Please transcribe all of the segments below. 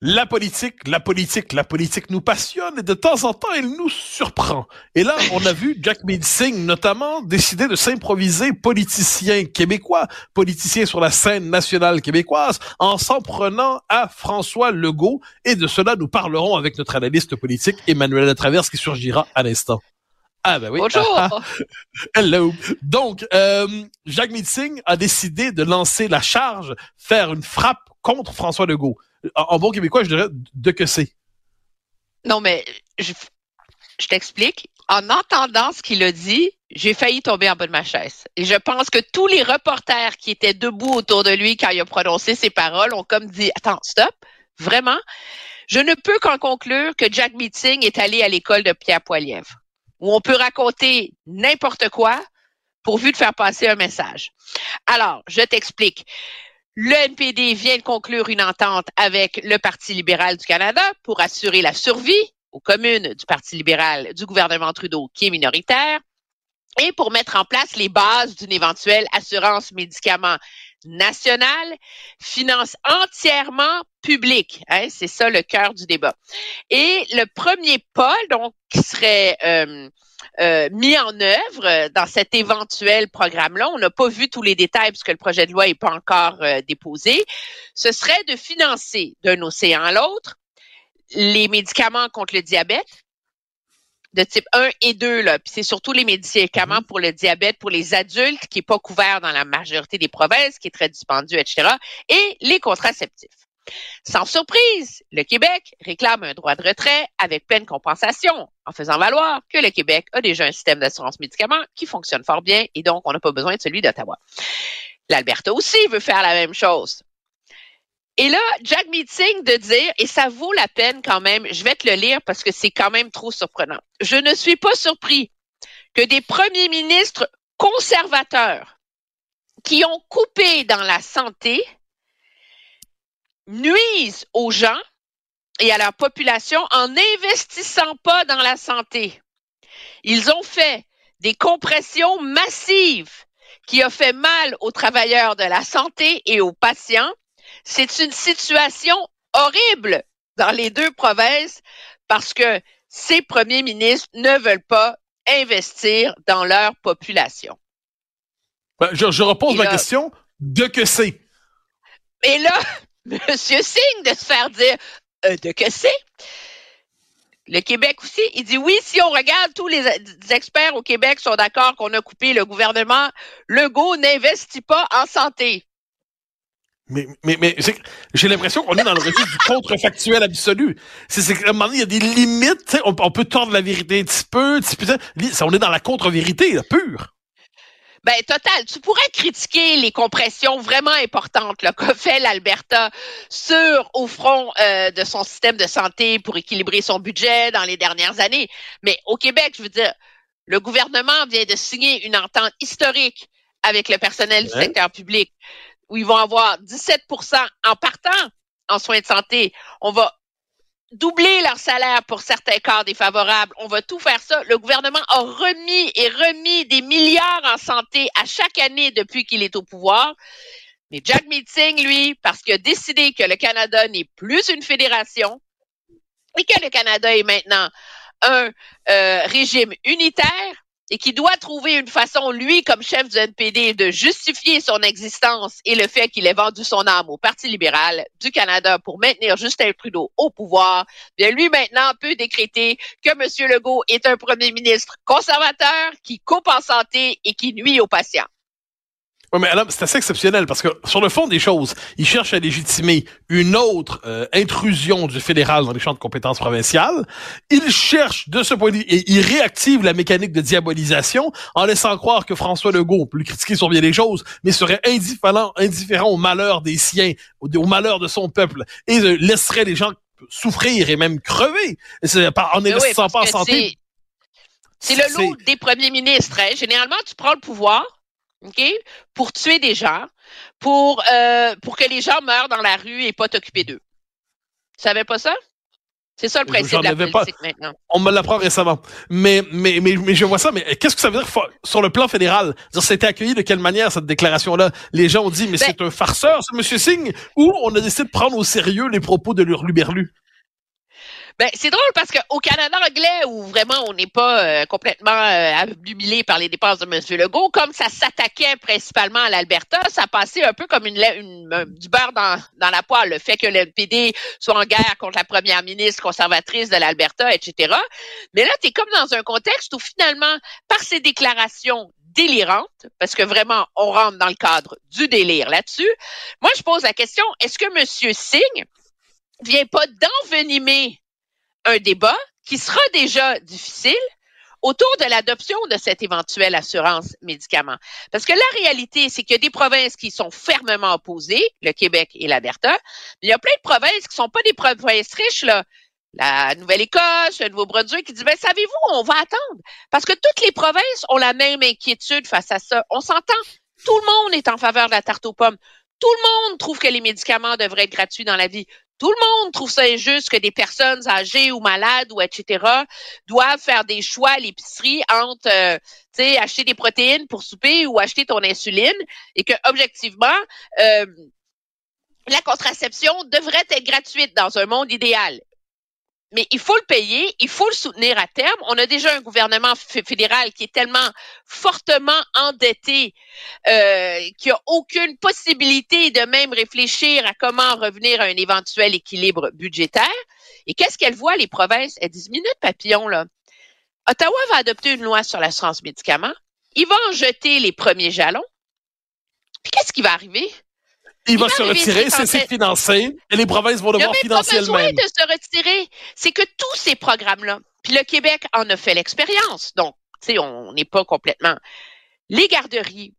La politique, la politique, la politique nous passionne et de temps en temps, elle nous surprend. Et là, on a vu Jack Singh notamment décider de s'improviser politicien québécois, politicien sur la scène nationale québécoise, en s'en prenant à François Legault. Et de cela, nous parlerons avec notre analyste politique Emmanuel Traverse qui surgira à l'instant. Ah ben oui. Bonjour. Hello. Donc, euh, Jacques Singh a décidé de lancer la charge, faire une frappe contre François Legault en, bon québécois, je dirais de que c'est. Non, mais je, t'explique. En entendant ce qu'il a dit, j'ai failli tomber en bas de ma chaise. Et je pense que tous les reporters qui étaient debout autour de lui quand il a prononcé ces paroles ont comme dit, attends, stop, vraiment. Je ne peux qu'en conclure que Jack Meeting est allé à l'école de Pierre Poilievre, où on peut raconter n'importe quoi pourvu de faire passer un message. Alors, je t'explique. Le NPD vient de conclure une entente avec le Parti libéral du Canada pour assurer la survie aux communes du Parti libéral du gouvernement Trudeau qui est minoritaire et pour mettre en place les bases d'une éventuelle assurance médicaments nationale, finance entièrement publique. Hein, c'est ça le cœur du débat. Et le premier pas, donc, qui serait euh, euh, mis en œuvre euh, dans cet éventuel programme-là. On n'a pas vu tous les détails puisque le projet de loi n'est pas encore euh, déposé. Ce serait de financer d'un océan à l'autre les médicaments contre le diabète de type 1 et 2, là. Puis c'est surtout les médicaments mm-hmm. pour le diabète pour les adultes qui n'est pas couvert dans la majorité des provinces, qui est très dispendieux, etc. Et les contraceptifs. Sans surprise, le Québec réclame un droit de retrait avec pleine compensation, en faisant valoir que le Québec a déjà un système d'assurance médicaments qui fonctionne fort bien et donc on n'a pas besoin de celui d'Ottawa. L'Alberta aussi veut faire la même chose. Et là, Jack Meeting de dire, et ça vaut la peine quand même, je vais te le lire parce que c'est quand même trop surprenant. Je ne suis pas surpris que des premiers ministres conservateurs qui ont coupé dans la santé nuisent aux gens et à leur population en n'investissant pas dans la santé. Ils ont fait des compressions massives qui ont fait mal aux travailleurs de la santé et aux patients. C'est une situation horrible dans les deux provinces parce que ces premiers ministres ne veulent pas investir dans leur population. Ben, je, repose ma question. De que c'est? Et là, Monsieur Singh de se faire dire euh, de que c'est. Le Québec aussi, il dit oui, si on regarde, tous les experts au Québec sont d'accord qu'on a coupé le gouvernement. Legault n'investit pas en santé. Mais, mais, mais j'ai l'impression qu'on est dans le registre du contrefactuel absolu. C'est qu'à un moment donné, il y a des limites. On, on, peut tordre la vérité un petit peu. Un petit peu on est dans la contre-vérité, pure. Ben, total. Tu pourrais critiquer les compressions vraiment importantes qu'a fait l'Alberta sur au front euh, de son système de santé pour équilibrer son budget dans les dernières années. Mais au Québec, je veux dire, le gouvernement vient de signer une entente historique avec le personnel du secteur public où ils vont avoir 17% en partant en soins de santé. On va doubler leur salaire pour certains cas défavorables. On va tout faire ça. Le gouvernement a remis et remis des milliards en santé à chaque année depuis qu'il est au pouvoir. Mais Jack Meeting, lui, parce qu'il a décidé que le Canada n'est plus une fédération et que le Canada est maintenant un euh, régime unitaire, et qui doit trouver une façon, lui, comme chef du NPD, de justifier son existence et le fait qu'il ait vendu son âme au Parti libéral du Canada pour maintenir Justin Trudeau au pouvoir, bien lui maintenant peut décréter que M. Legault est un premier ministre conservateur qui coupe en santé et qui nuit aux patients. Oui, mais alors, c'est assez exceptionnel parce que sur le fond des choses, il cherche à légitimer une autre euh, intrusion du fédéral dans les champs de compétences provinciales. Il cherche de ce point de vue et il réactive la mécanique de diabolisation en laissant croire que François Legault peut lui critiquer sur bien des choses, mais serait indifférent, indifférent au malheur des siens, au, au malheur de son peuple et laisserait les gens souffrir et même crever en n'investissant pas en santé C'est le lot des premiers ministres. Hein. Généralement, tu prends le pouvoir, OK, pour tuer des gens, pour, euh, pour que les gens meurent dans la rue et pas t'occuper d'eux. Tu savais pas ça? C'est ça le principe de la politique maintenant. On me l'apprend récemment. Mais, mais, mais, mais je vois ça, mais qu'est-ce que ça veut dire sur le plan fédéral? C'était accueilli de quelle manière, cette déclaration-là? Les gens ont dit, mais ben c'est un farceur, ce monsieur Singh, ou on a décidé de prendre au sérieux les propos de l'Hurluberlu? Ben, c'est drôle parce qu'au Canada anglais, où vraiment on n'est pas euh, complètement euh, par les dépenses de M. Legault, comme ça s'attaquait principalement à l'Alberta, ça passait un peu comme une, une, du beurre dans, dans la poêle. Le fait que le soit en guerre contre la première ministre conservatrice de l'Alberta, etc. Mais là, tu es comme dans un contexte où finalement, par ces déclarations délirantes, parce que vraiment, on rentre dans le cadre du délire là-dessus, moi, je pose la question, est-ce que M. Singh vient pas d'envenimer un débat qui sera déjà difficile autour de l'adoption de cette éventuelle assurance médicaments. Parce que la réalité, c'est qu'il y a des provinces qui sont fermement opposées, le Québec et l'Alberta, mais il y a plein de provinces qui sont pas des provinces riches, là. La Nouvelle-Écosse, le Nouveau-Brunswick, qui disent, ben, savez-vous, on va attendre. Parce que toutes les provinces ont la même inquiétude face à ça. On s'entend. Tout le monde est en faveur de la tarte aux pommes. Tout le monde trouve que les médicaments devraient être gratuits dans la vie. Tout le monde trouve ça injuste que des personnes âgées ou malades ou etc. doivent faire des choix à l'épicerie entre, euh, tu sais, acheter des protéines pour souper ou acheter ton insuline et que objectivement, euh, la contraception devrait être gratuite dans un monde idéal mais il faut le payer, il faut le soutenir à terme. On a déjà un gouvernement fédéral qui est tellement fortement endetté euh, qu'il n'y a aucune possibilité de même réfléchir à comment revenir à un éventuel équilibre budgétaire. Et qu'est-ce qu'elles voient, les provinces? Elles disent, minute papillon, là. Ottawa va adopter une loi sur l'assurance médicaments. Il va en jeter les premiers jalons. Puis qu'est-ce qui va arriver? Il va se retirer, c'est financé, et les provinces vont devoir financer elles-mêmes. Il de se retirer. C'est que tous ces programmes-là, puis le Québec en a fait l'expérience, donc, tu sais, on n'est pas complètement... Les garderies,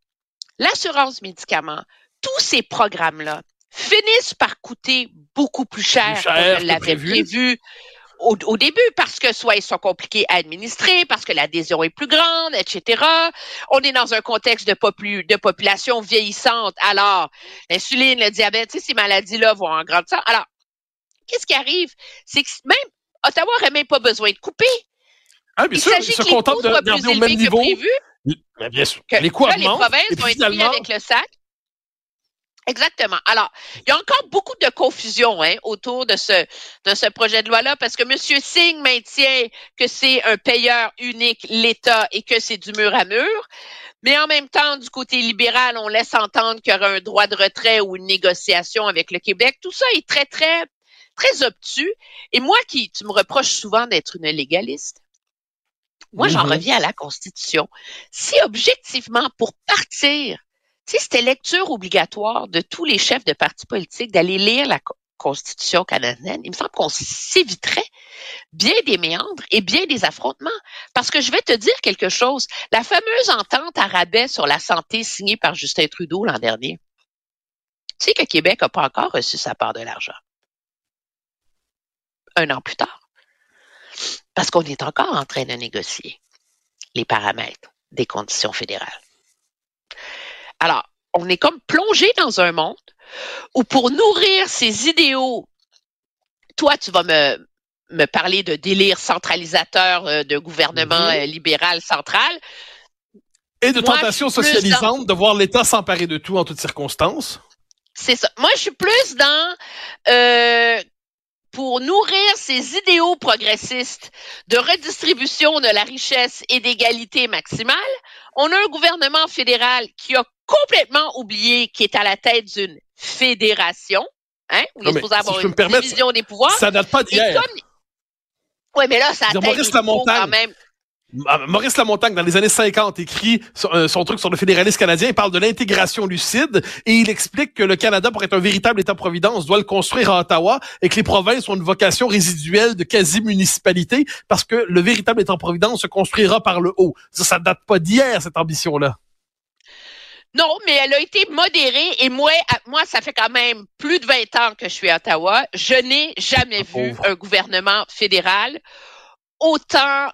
l'assurance médicaments, tous ces programmes-là finissent par coûter beaucoup plus cher, qu'on l'avait prévu au, début parce que soit ils sont compliqués à administrer, parce que l'adhésion est plus grande, etc. On est dans un contexte de, de population vieillissante. Alors, l'insuline, le diabète, ces maladies-là vont en grande sorte. Alors, qu'est-ce qui arrive? C'est que même Ottawa n'aurait même pas besoin de couper. Ah, bien Il sûr, ils se contentent de garder au même niveau. Prévu, bien sûr. les coûts Les provinces vont être mis avec le sac. Exactement. Alors, il y a encore beaucoup de confusion hein, autour de ce, de ce projet de loi-là parce que M. Singh maintient que c'est un payeur unique, l'État, et que c'est du mur à mur. Mais en même temps, du côté libéral, on laisse entendre qu'il y aura un droit de retrait ou une négociation avec le Québec. Tout ça est très, très, très obtus. Et moi qui, tu me reproches souvent d'être une légaliste. Moi, j'en mm-hmm. reviens à la Constitution. Si objectivement, pour partir si c'était lecture obligatoire de tous les chefs de partis politiques d'aller lire la Constitution canadienne, il me semble qu'on s'éviterait bien des méandres et bien des affrontements. Parce que je vais te dire quelque chose. La fameuse entente à rabais sur la santé signée par Justin Trudeau l'an dernier. Tu sais que Québec n'a pas encore reçu sa part de l'argent. Un an plus tard. Parce qu'on est encore en train de négocier les paramètres des conditions fédérales. Alors, on est comme plongé dans un monde où pour nourrir ces idéaux, toi, tu vas me, me parler de délire centralisateur euh, de gouvernement mhm. euh, libéral central. Et de tentation socialisante de voir l'État s'emparer de tout en toutes circonstances. C'est ça. Moi, je suis plus dans euh, pour nourrir ces idéaux progressistes de redistribution de la richesse et d'égalité maximale, on a un gouvernement fédéral qui a complètement oublié qu'il est à la tête d'une fédération, hein, où il est supposé avoir une division des pouvoirs. Ça date pas d'hier. Oui, mais là, ça a quand même. Maurice Lamontagne, dans les années 50, écrit euh, son, truc sur le fédéralisme canadien. Il parle de l'intégration lucide et il explique que le Canada, pour être un véritable État-providence, doit le construire à Ottawa et que les provinces ont une vocation résiduelle de quasi-municipalité parce que le véritable État-providence se construira par le haut. Ça, ça date pas d'hier, cette ambition-là. Non, mais elle a été modérée et moi, moi, ça fait quand même plus de 20 ans que je suis à Ottawa. Je n'ai jamais vu un gouvernement fédéral autant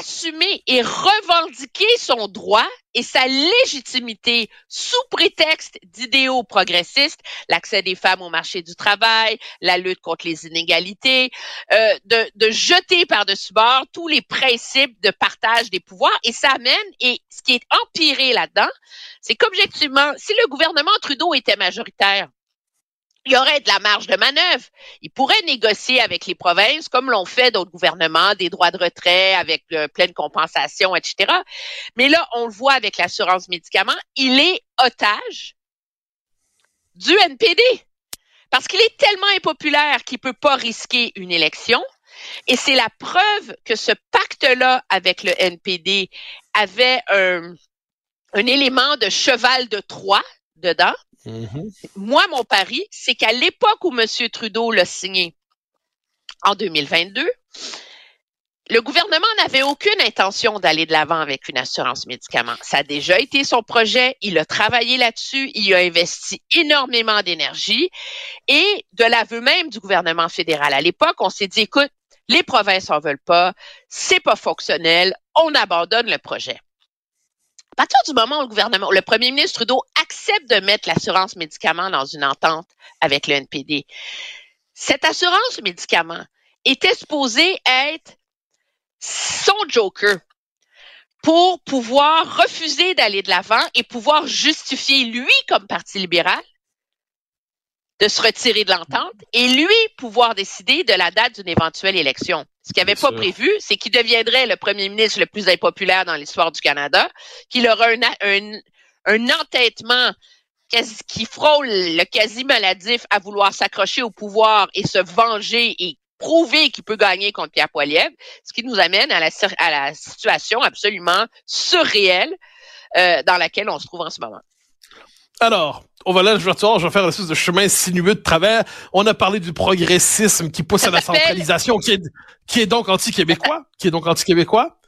assumer et revendiquer son droit et sa légitimité sous prétexte d'idéaux progressistes, l'accès des femmes au marché du travail, la lutte contre les inégalités, euh, de, de jeter par-dessus bord tous les principes de partage des pouvoirs. Et ça amène, et ce qui est empiré là-dedans, c'est qu'objectivement, si le gouvernement Trudeau était majoritaire, il y aurait de la marge de manœuvre. Il pourrait négocier avec les provinces, comme l'ont fait d'autres gouvernements, des droits de retrait avec euh, pleine compensation, etc. Mais là, on le voit avec l'assurance médicaments, il est otage du NPD. Parce qu'il est tellement impopulaire qu'il peut pas risquer une élection. Et c'est la preuve que ce pacte-là avec le NPD avait un, un élément de cheval de Troie dedans. Mhm. Moi, mon pari, c'est qu'à l'époque où M. Trudeau l'a signé, en 2022, le gouvernement n'avait aucune intention d'aller de l'avant avec une assurance médicaments. Ça a déjà été son projet, il a travaillé là-dessus, il a investi énormément d'énergie et de l'aveu même du gouvernement fédéral à l'époque, on s'est dit, écoute, les provinces en veulent pas, c'est pas fonctionnel, on abandonne le projet. À partir du moment où le gouvernement, le premier ministre Trudeau accepte de mettre l'assurance médicaments dans une entente avec le NPD, cette assurance médicaments était supposée être son joker pour pouvoir refuser d'aller de l'avant et pouvoir justifier, lui, comme Parti libéral, de se retirer de l'entente et lui pouvoir décider de la date d'une éventuelle élection. Ce qu'il n'avait pas sûr. prévu, c'est qu'il deviendrait le premier ministre le plus impopulaire dans l'histoire du Canada, qu'il aurait un, un, un entêtement quasi- qui frôle le quasi maladif à vouloir s'accrocher au pouvoir et se venger et prouver qu'il peut gagner contre Pierre Poilievre, ce qui nous amène à la, à la situation absolument surréelle euh, dans laquelle on se trouve en ce moment. Alors, on va là, je vais, je vais faire l'espèce de chemin sinueux de travers. On a parlé du progressisme qui pousse à la centralisation, qui est, qui est donc anti-québécois, qui est donc anti-québécois.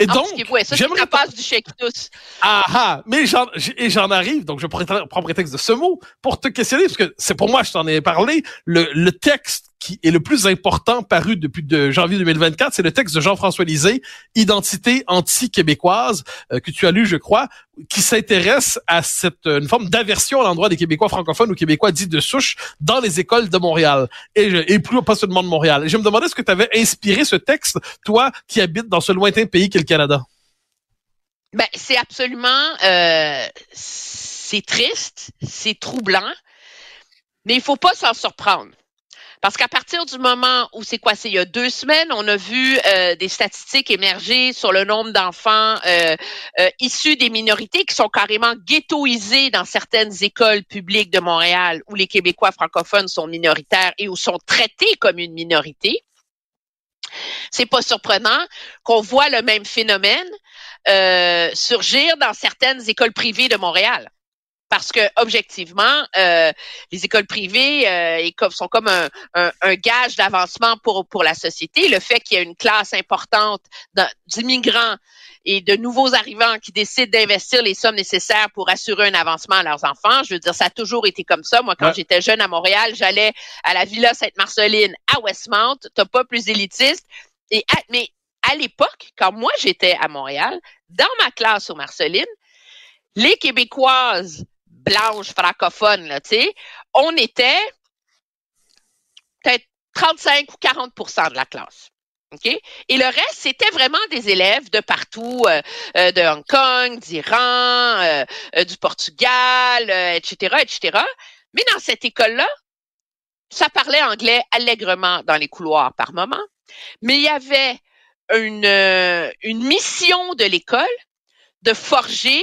Et donc, Ah, ouais, ça, c'est j'aimerais la passe du chèque tous. Ah ah, mais j'en, j'en arrive, donc je prends prétexte de ce mot pour te questionner, parce que c'est pour moi, je t'en ai parlé, le, le texte qui est le plus important paru depuis de janvier 2024, c'est le texte de Jean-François Lisée, Identité anti-québécoise, euh, que tu as lu, je crois, qui s'intéresse à cette euh, une forme d'aversion à l'endroit des Québécois francophones ou Québécois dits de souche dans les écoles de Montréal, et plus pas seulement de Montréal. Et je me demandais ce que tu avais inspiré ce texte, toi qui habites dans ce lointain pays qu'est le Canada. Ben, c'est absolument, euh, c'est triste, c'est troublant, mais il faut pas s'en surprendre. Parce qu'à partir du moment où c'est quoi, c'est il y a deux semaines, on a vu euh, des statistiques émerger sur le nombre d'enfants euh, euh, issus des minorités qui sont carrément ghettoisés dans certaines écoles publiques de Montréal où les Québécois francophones sont minoritaires et où sont traités comme une minorité. C'est pas surprenant qu'on voit le même phénomène surgir dans certaines écoles privées de Montréal. Parce que objectivement, euh, les écoles privées euh, sont comme un, un- un gage d'avancement pour pour la société. Le fait qu'il y a une classe importante d'immigrants et de nouveaux arrivants qui décident d'investir les sommes nécessaires pour assurer un avancement à leurs enfants. Je veux dire, ça a toujours été comme ça. Moi, quand Ouais. j'étais jeune à Montréal, j'allais à la Villa Sainte-Marceline à Westmount. T'as pas plus élitiste. Et à- mais à l'époque, quand moi j'étais à Montréal, dans ma classe aux Marcelines, les Québécoises blanches francophones, là, on était peut-être 35 ou 40% de la classe. OK? Et le reste, c'était vraiment des élèves de partout, euh, euh, de Hong Kong, d'Iran, euh, du Portugal, etc., etc. Mais dans cette école-là, ça parlait anglais allègrement dans les couloirs par moment. Mais il y avait une, une mission de l'école de forger,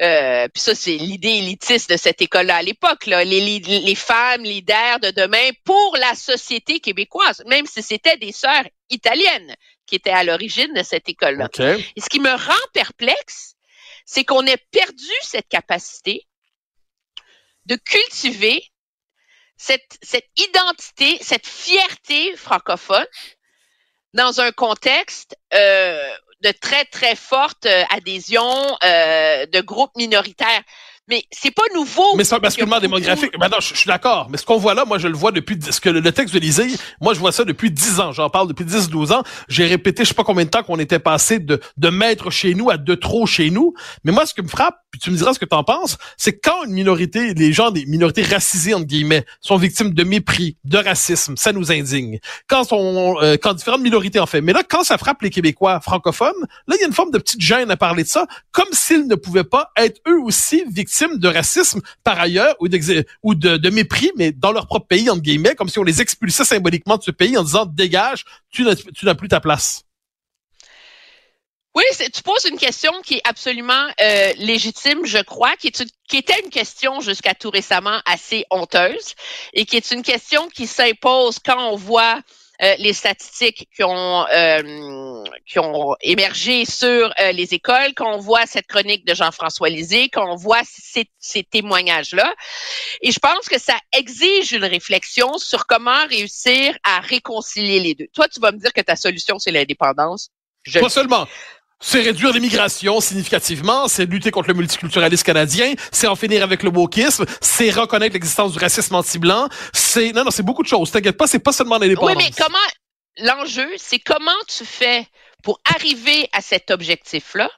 euh, puis ça c'est l'idée élitiste de cette école-là à l'époque, là, les, li- les femmes leaders de demain pour la société québécoise, même si c'était des sœurs italiennes qui étaient à l'origine de cette école-là. OK. Et ce qui me rend perplexe, c'est qu'on ait perdu cette capacité de cultiver cette, cette identité, cette fierté francophone dans un contexte euh, de très, très forte euh, adhésion euh, de groupes minoritaires. Mais c'est pas nouveau. Mais c'est un basculement démographique. Ben non, je, suis d'accord. Mais ce qu'on voit là, moi, je le vois depuis, ce que le, texte de Lisée, moi, je vois ça depuis 10 ans. J'en parle depuis 10, 12 ans. J'ai répété, je sais pas combien de temps qu'on était passé de, de maître chez nous à de trop chez nous. Mais moi, ce qui me frappe, puis tu me diras ce que tu en penses, c'est quand une minorité, les gens des minorités racisées, entre guillemets, sont victimes de mépris, de racisme, ça nous indigne. Quand on, euh, quand différentes minorités en fait. Mais là, quand ça frappe les Québécois francophones, là, il y a une forme de petite gêne à parler de ça, comme s'ils ne pouvaient pas être eux aussi victimes de racisme par ailleurs ou, de, de, mépris, mais dans leur propre pays, entre guillemets, comme si on les expulsait symboliquement de ce pays en disant dégage, tu n'as plus ta place. Oui, tu poses une question qui est absolument euh, légitime, je crois, qui, est qui était une question jusqu'à tout récemment assez honteuse et qui est une question qui s'impose quand on voit euh, les statistiques qui ont euh, qui ont émergé sur euh, les écoles, quand on voit cette chronique de Jean-François Lisée, quand on voit ces, ces témoignages-là. Et je pense que ça exige une réflexion sur comment réussir à réconcilier les deux. Toi, tu vas me dire que ta solution, c'est l'indépendance. Je Pas seulement c'est réduire l'immigration significativement, c'est lutter contre le multiculturalisme canadien, c'est en finir avec le wokisme, c'est reconnaître l'existence du racisme anti-blanc, c'est non non, c'est beaucoup de choses. T'inquiète pas, c'est pas seulement l'indépendance. Oui, mais comment l'enjeu, c'est comment tu fais pour arriver à cet objectif-là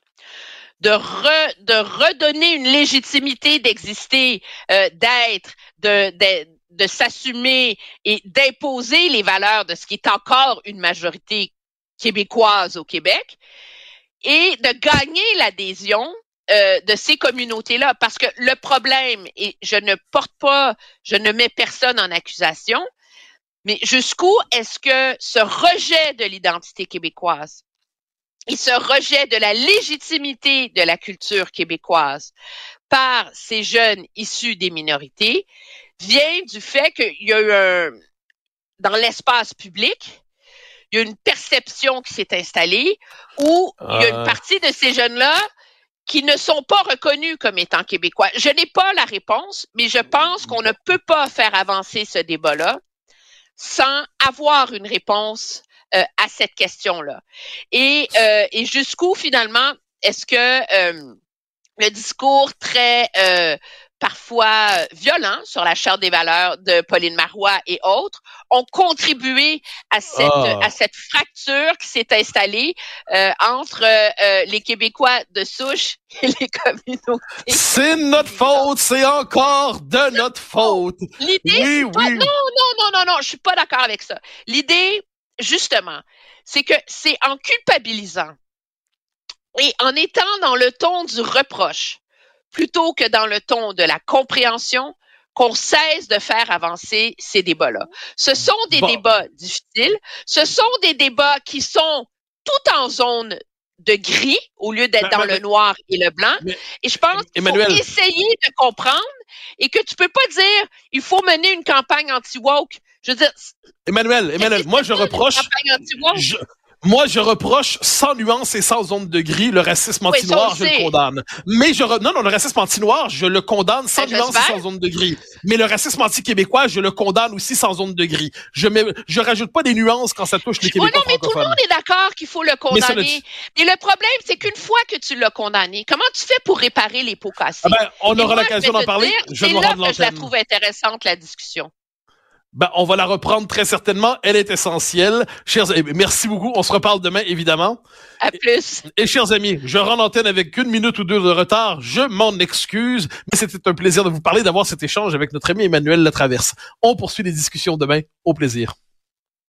de, de redonner une légitimité d'exister, euh, d'être, de, de, de s'assumer et d'imposer les valeurs de ce qui est encore une majorité québécoise au Québec et de gagner l'adhésion euh, de ces communautés-là. Parce que le problème, et je ne porte pas, je ne mets personne en accusation, mais jusqu'où est-ce que ce rejet de l'identité québécoise et ce rejet de la légitimité de la culture québécoise par ces jeunes issus des minorités vient du fait qu'il y a eu un, dans l'espace public, il y a une perception qui s'est installée où il y a une partie de ces jeunes-là qui ne sont pas reconnus comme étant québécois. Je n'ai pas la réponse, mais je pense qu'on ne peut pas faire avancer ce débat-là sans avoir une réponse euh, à cette question-là. Et, euh, et jusqu'où finalement est-ce que euh, le discours très parfois euh, violents sur la charte des valeurs de Pauline Marois et autres ont contribué à cette ah. à cette fracture qui s'est installée euh, entre euh, les Québécois de souche et les communautés. C'est notre faute, c'est encore de notre faute. L'idée, oui, oui. non, non, non, non, non, je suis pas d'accord avec ça. L'idée, justement, c'est que c'est en culpabilisant et en étant dans le ton du reproche plutôt que dans le ton de la compréhension, qu'on cesse de faire avancer ces débats-là. Ce sont des débats difficiles, ce sont des débats qui sont tout en zone de gris au lieu d'être dans le noir et le blanc. et je pense qu'il faut essayer de comprendre et que tu peux pas dire il faut mener une campagne anti-woke. Je veux dire, Emmanuel, Emmanuel, moi je reproche. Moi, je reproche sans nuance et sans onde de gris le racisme anti-noir, je le condamne. Mais je non non le racisme anti-noir, je le condamne sans nuance et sans onde de gris. Mais le racisme anti-québécois, je le condamne aussi sans onde de gris. Je mets, je rajoute pas des nuances quand ça touche les Québécois. non, mais tout le monde est d'accord qu'il faut le condamner. Mais, le problème, c'est qu'une fois que tu l'as condamné, comment tu fais pour réparer les pots cassés? Ah ben, On aura l'occasion d'en parler. C'est là que je la trouve intéressante la discussion. Ben, on va la reprendre très certainement. Elle est essentielle. Chers, merci beaucoup. On se reparle demain, évidemment. À plus. Et, chers amis, je rends l'antenne avec une minute ou deux de retard. Je m'en excuse, mais c'était un plaisir de vous parler, d'avoir cet échange avec notre ami Emmanuel Latraverse. On poursuit les discussions demain. Au plaisir.